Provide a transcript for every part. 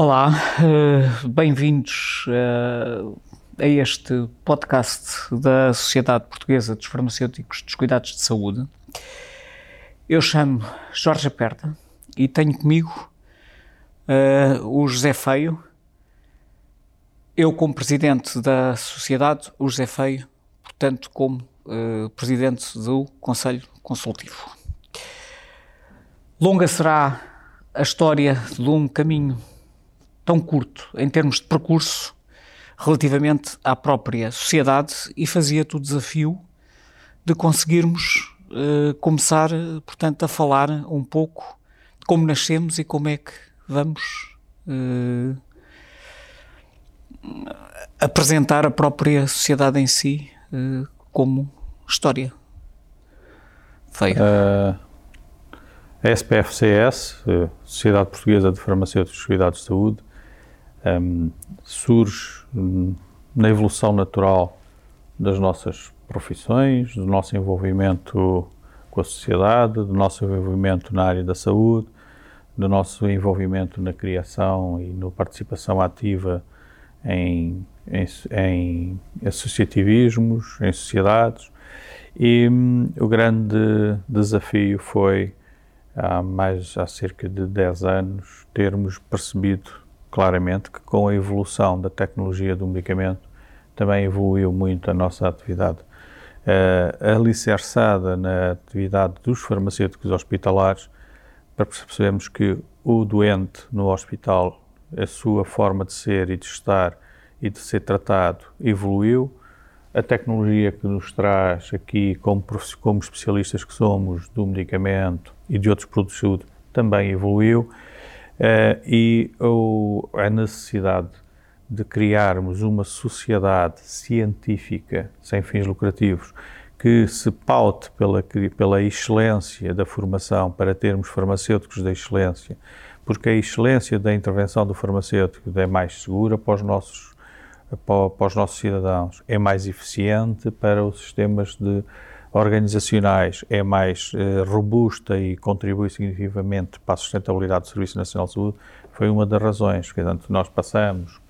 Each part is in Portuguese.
Olá, uh, bem-vindos uh, a este podcast da Sociedade Portuguesa dos Farmacêuticos dos Cuidados de Saúde. Eu chamo Jorge Aperta e tenho comigo uh, o José Feio, eu como presidente da Sociedade, o José Feio, portanto, como presidente do Conselho Consultivo. Longa será a história de um caminho tão curto em termos de percurso relativamente à própria sociedade e fazia-te o desafio de conseguirmos uh, começar, portanto, a falar um pouco de como nascemos e como é que vamos uh, apresentar a própria sociedade em si uh, como história. Feio. a SPFCS, Sociedade Portuguesa de Farmacêuticos e Cuidados de Saúde, um, surge um, na evolução natural das nossas profissões, do nosso envolvimento com a sociedade, do nosso envolvimento na área da saúde, do nosso envolvimento na criação e na participação ativa em, em, em associativismos, em sociedades. E hum, o grande desafio foi, há mais há cerca de 10 anos, termos percebido claramente que com a evolução da tecnologia do medicamento também evoluiu muito a nossa atividade. Uh, alicerçada na atividade dos farmacêuticos hospitalares, para percebermos que o doente no hospital, a sua forma de ser e de estar e de ser tratado evoluiu. A tecnologia que nos traz aqui, como, como especialistas que somos do medicamento e de outros produtos de saúde, também evoluiu Uh, e a necessidade de criarmos uma sociedade científica sem fins lucrativos que se paute pela, pela excelência da formação para termos farmacêuticos da excelência, porque a excelência da intervenção do farmacêutico é mais segura para os nossos, para, para os nossos cidadãos, é mais eficiente para os sistemas de organizacionais é mais eh, robusta e contribui significativamente para a sustentabilidade do Serviço Nacional de Saúde, foi uma das razões. Portanto, nós passamos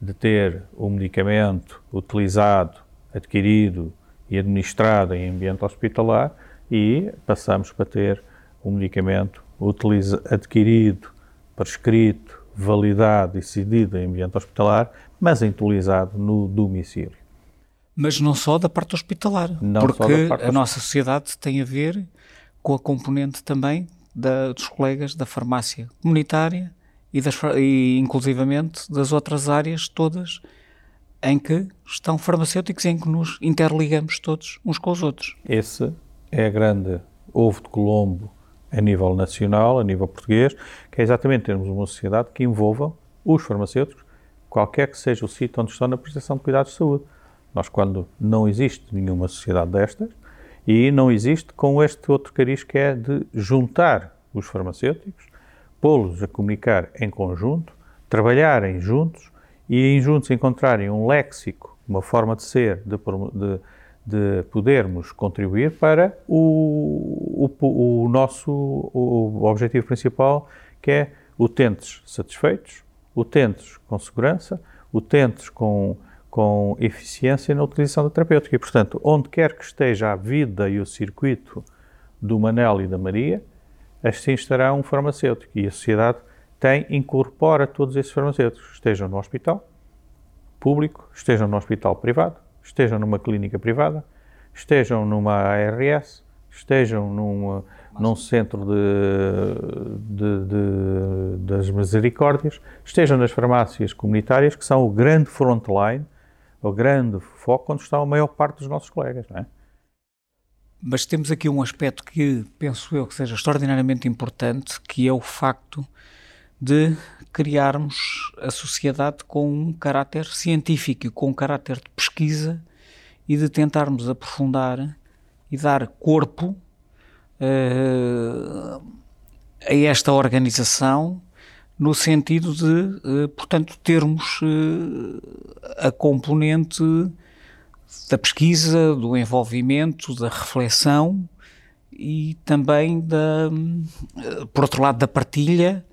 de ter o um medicamento utilizado, adquirido e administrado em ambiente hospitalar e passamos para ter um medicamento utiliza, adquirido, prescrito, validado e cedido em ambiente hospitalar, mas utilizado no domicílio. Mas não só da parte hospitalar, não porque parte a nossa sociedade tem a ver com a componente também da, dos colegas da farmácia comunitária e, das, e inclusivamente das outras áreas todas em que estão farmacêuticos em que nos interligamos todos uns com os outros. Esse é a grande ovo de Colombo a nível nacional, a nível português, que é exatamente termos uma sociedade que envolva os farmacêuticos, qualquer que seja o sítio onde estão na prestação de cuidados de saúde. Nós, quando não existe nenhuma sociedade destas, e não existe com este outro cariz que é de juntar os farmacêuticos, pô-los a comunicar em conjunto, trabalharem juntos e em juntos encontrarem um léxico, uma forma de ser, de, de, de podermos contribuir para o, o, o nosso o objetivo principal, que é utentes satisfeitos, utentes com segurança, utentes com com eficiência na utilização da terapêutica. E, portanto, onde quer que esteja a vida e o circuito do Manel e da Maria, assim estará um farmacêutico. E a sociedade tem, incorpora todos esses farmacêuticos, estejam no hospital público, estejam no hospital privado, estejam numa clínica privada, estejam numa ARS, estejam num, num centro de, de, de, das misericórdias, estejam nas farmácias comunitárias, que são o grande frontline o grande foco onde está a maior parte dos nossos colegas, não é? Mas temos aqui um aspecto que penso eu que seja extraordinariamente importante, que é o facto de criarmos a sociedade com um caráter científico, com um caráter de pesquisa e de tentarmos aprofundar e dar corpo uh, a esta organização no sentido de, eh, portanto, termos eh, a componente da pesquisa, do envolvimento, da reflexão e também da, eh, por outro lado, da partilha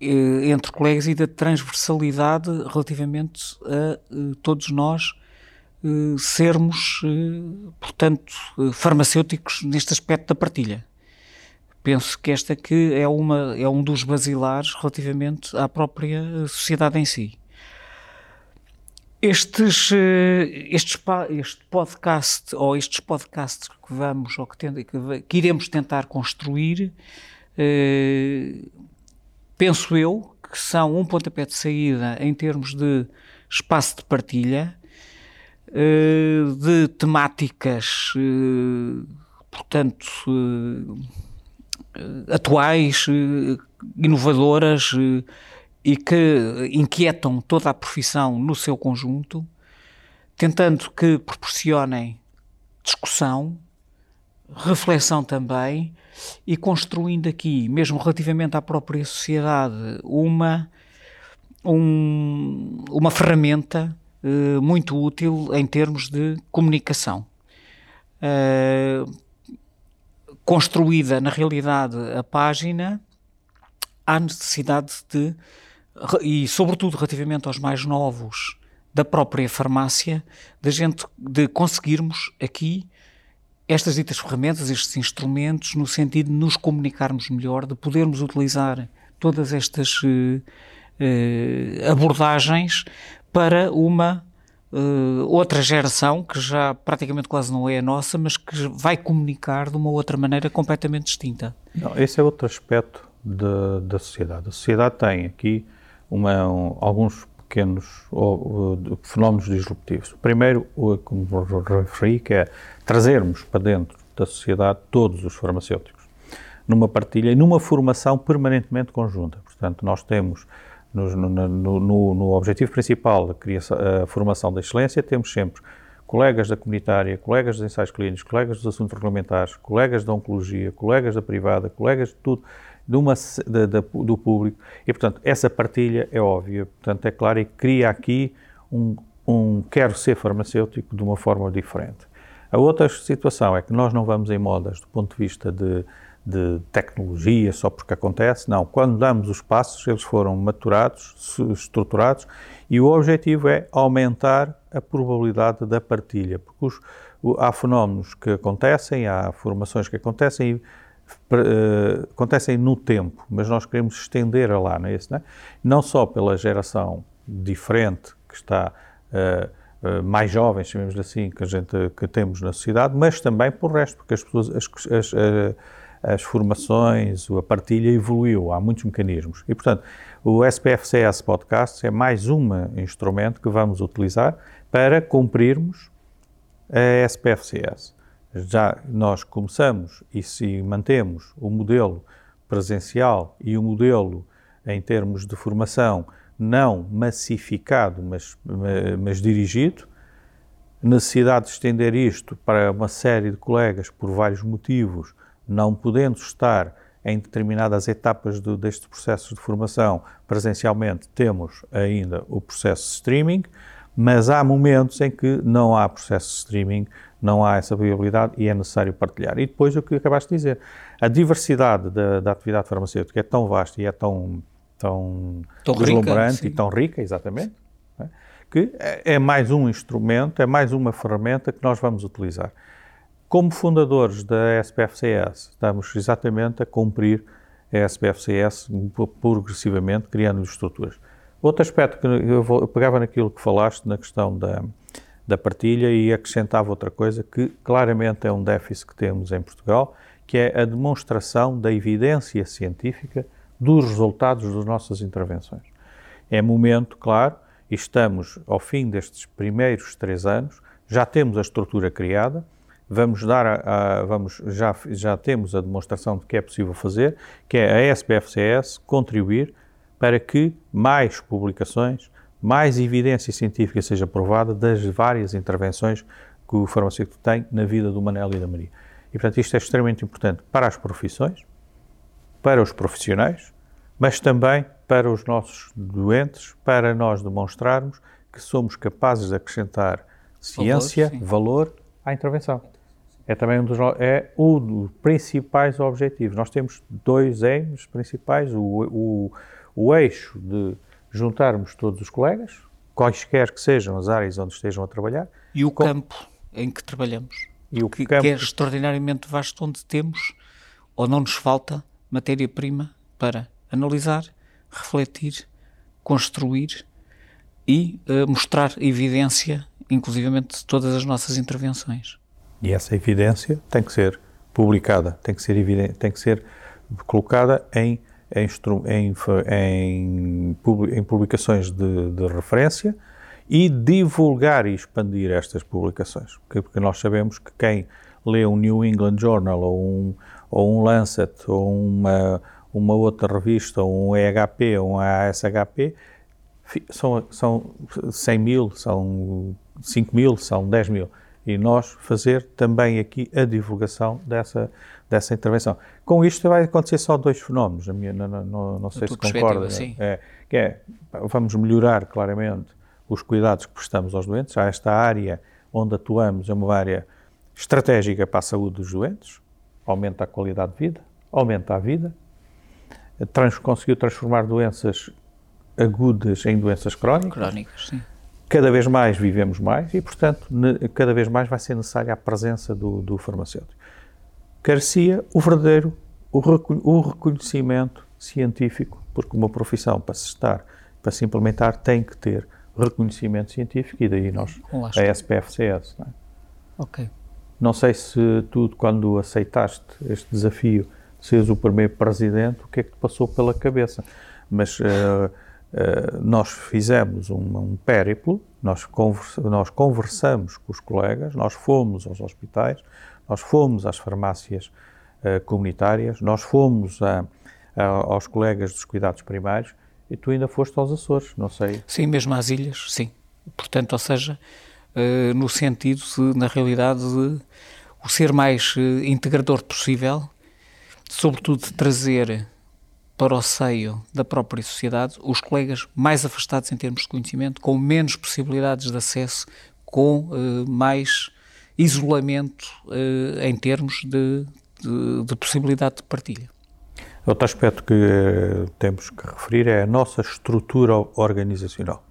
entre colegas e da transversalidade relativamente a todos nós sermos, portanto, farmacêuticos neste aspecto da partilha. Penso que esta que é, uma, é um dos basilares relativamente à própria sociedade em si. Estes, estes, este podcast ou estes podcasts que vamos ou que, tende, que, que iremos tentar construir eh, penso eu que são um pontapé de saída em termos de espaço de partilha, eh, de temáticas, eh, portanto, atuais, inovadoras e que inquietam toda a profissão no seu conjunto, tentando que proporcionem discussão, reflexão também e construindo aqui, mesmo relativamente à própria sociedade, uma, um, uma ferramenta uh, muito útil em termos de comunicação. Uh, construída, na realidade, a página, há necessidade de, e sobretudo relativamente aos mais novos, da própria farmácia, da gente, de conseguirmos aqui estas ditas ferramentas, estes instrumentos, no sentido de nos comunicarmos melhor, de podermos utilizar todas estas uh, uh, abordagens para uma uh, outra geração que já praticamente quase não é a nossa, mas que vai comunicar de uma outra maneira completamente distinta. Não, esse é outro aspecto de, da sociedade. A sociedade tem aqui uma, um, alguns pequenos ou, fenómenos disruptivos. O primeiro, como referi, que é trazermos para dentro da sociedade todos os farmacêuticos, numa partilha e numa formação permanentemente conjunta. Portanto, nós temos no, no, no, no objetivo principal, a, criação, a formação da excelência, temos sempre colegas da comunitária, colegas dos ensaios clínicos, colegas dos assuntos regulamentares, colegas da oncologia, colegas da privada, colegas de tudo, de uma, de, de, do público. E, portanto, essa partilha é óbvia, portanto, é claro e cria aqui um, um quero ser farmacêutico de uma forma diferente. A outra situação é que nós não vamos em modas do ponto de vista de, de tecnologia só porque acontece, não. Quando damos os passos, eles foram maturados, estruturados e o objetivo é aumentar a probabilidade da partilha, porque os, há fenómenos que acontecem, há formações que acontecem e uh, acontecem no tempo, mas nós queremos estender a lá, não é isso? Não, é? não só pela geração diferente que está uh, mais jovens, chamemos assim, que a gente que temos na sociedade, mas também por resto, porque as pessoas, as, as, as formações, a partilha evoluiu, há muitos mecanismos. E, portanto, o SPFCS Podcast é mais um instrumento que vamos utilizar para cumprirmos a SPFCS já nós começamos e se mantemos o modelo presencial e o modelo em termos de formação não massificado, mas, mas dirigido, necessidade de estender isto para uma série de colegas por vários motivos, não podendo estar em determinadas etapas do, destes processos de formação presencialmente, temos ainda o processo de streaming, mas há momentos em que não há processo de streaming, não há essa viabilidade e é necessário partilhar. E depois o que acabaste de dizer, a diversidade da, da atividade farmacêutica é tão vasta e é tão, tão, tão deslumbrante rica, e tão rica, exatamente, é? que é, é mais um instrumento, é mais uma ferramenta que nós vamos utilizar. Como fundadores da SPFCS, estamos exatamente a cumprir a SPFCS progressivamente, criando estruturas. Outro aspecto que eu, vou, eu pegava naquilo que falaste, na questão da, da partilha e acrescentava outra coisa que claramente é um déficit que temos em Portugal, que é a demonstração da evidência científica dos resultados das nossas intervenções. É momento, claro, estamos ao fim destes primeiros três anos, já temos a estrutura criada, vamos dar a, a, vamos já já temos a demonstração de que é possível fazer, que é a SBFCS contribuir para que mais publicações, mais evidência científica seja provada das várias intervenções que o farmacêutico tem na vida do Manel e da Maria. E, portanto, isto é extremamente importante para as profissões, para os profissionais, mas também para os nossos doentes, para nós demonstrarmos que somos capazes de acrescentar ciência, valor, valor à intervenção. É também um dos, é um dos principais objetivos. Nós temos dois aims principais, o, o o eixo de juntarmos todos os colegas, quaisquer que sejam as áreas onde estejam a trabalhar. E o com... campo em que trabalhamos. E o que, campo... que é extraordinariamente vasto, onde temos ou não nos falta matéria-prima para analisar, refletir, construir e uh, mostrar evidência, inclusivamente, de todas as nossas intervenções. E essa evidência tem que ser publicada, tem que ser, evidente, tem que ser colocada em, em, em, em publicações de, de, referência e divulgar e expandir estas publicações. Porque, nós sabemos que quem lê um New England Journal ou um, ou um Lancet ou uma, uma outra revista, ou um EHP ou um ASHP, são, são 100 mil, são 5 mil, são 10 mil. E nós fazer também aqui a divulgação dessa, dessa intervenção. Com isto vai acontecer só dois fenómenos, minha, não, não, não sei se concorda. É, que é, vamos melhorar claramente os cuidados que prestamos aos doentes. Há esta área onde atuamos, é uma área estratégica para a saúde dos doentes, aumenta a qualidade de vida, aumenta a vida, trans, conseguiu transformar doenças agudas em doenças crónicas. Crónicas, sim. Cada vez mais vivemos mais e, portanto, cada vez mais vai ser necessária a presença do, do farmacêutico. Carecia o verdadeiro, o, o reconhecimento científico, porque uma profissão, para se estar, para se implementar, tem que ter reconhecimento científico e daí nós, a SPFCS. Não é? Ok. Não sei se tu, quando aceitaste este desafio, seres o primeiro presidente, o que é que te passou pela cabeça? Mas uh, nós fizemos um, um périplo, nós, conversa, nós conversamos com os colegas, nós fomos aos hospitais, nós fomos às farmácias uh, comunitárias, nós fomos a, a, aos colegas dos cuidados primários e tu ainda foste aos Açores, não sei. Sim, mesmo às ilhas, sim. Portanto, ou seja, uh, no sentido de, na realidade, de o ser mais integrador possível, sobretudo de trazer para o seio da própria sociedade os colegas mais afastados em termos de conhecimento, com menos possibilidades de acesso, com uh, mais isolamento em termos de, de, de possibilidade de partilha. Outro aspecto que temos que referir é a nossa estrutura organizacional.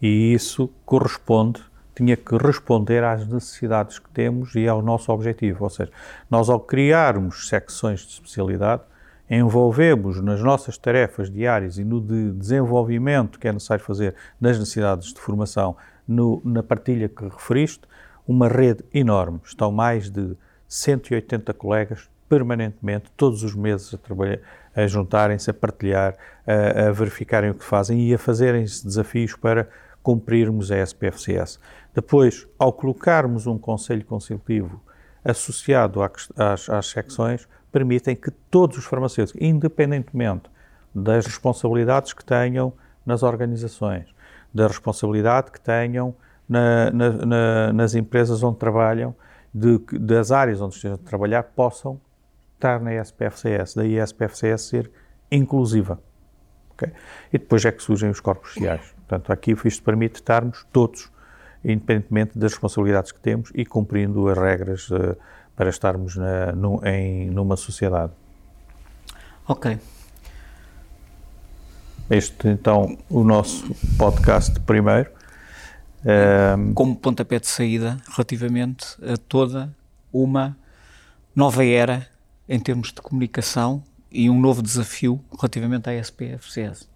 E isso corresponde tinha que responder às necessidades que temos e ao nosso objetivo. Ou seja, nós ao criarmos secções de especialidade, envolvemos nas nossas tarefas diárias e no de desenvolvimento que é necessário fazer nas necessidades de formação, no, na partilha que referiste, uma rede enorme. Estão mais de 180 colegas permanentemente, todos os meses, a, a juntarem-se, a partilhar, a, a verificarem o que fazem e a fazerem-se desafios para cumprirmos a SPFCS. Depois, ao colocarmos um Conselho Consultivo associado às, às secções, permitem que todos os farmacêuticos, independentemente das responsabilidades que tenham nas organizações, da responsabilidade que tenham na, na, na, nas empresas onde trabalham, de, das áreas onde estejam a trabalhar, possam estar na SPFCS. Daí a ser inclusiva. Okay? E depois é que surgem os corpos sociais. Portanto, aqui isto permite estarmos todos, independentemente das responsabilidades que temos e cumprindo as regras uh, para estarmos na, em, numa sociedade. Ok. Este, então, o nosso podcast primeiro. Um, Como pontapé de saída relativamente a toda uma nova era em termos de comunicação e um novo desafio relativamente à SPFCS.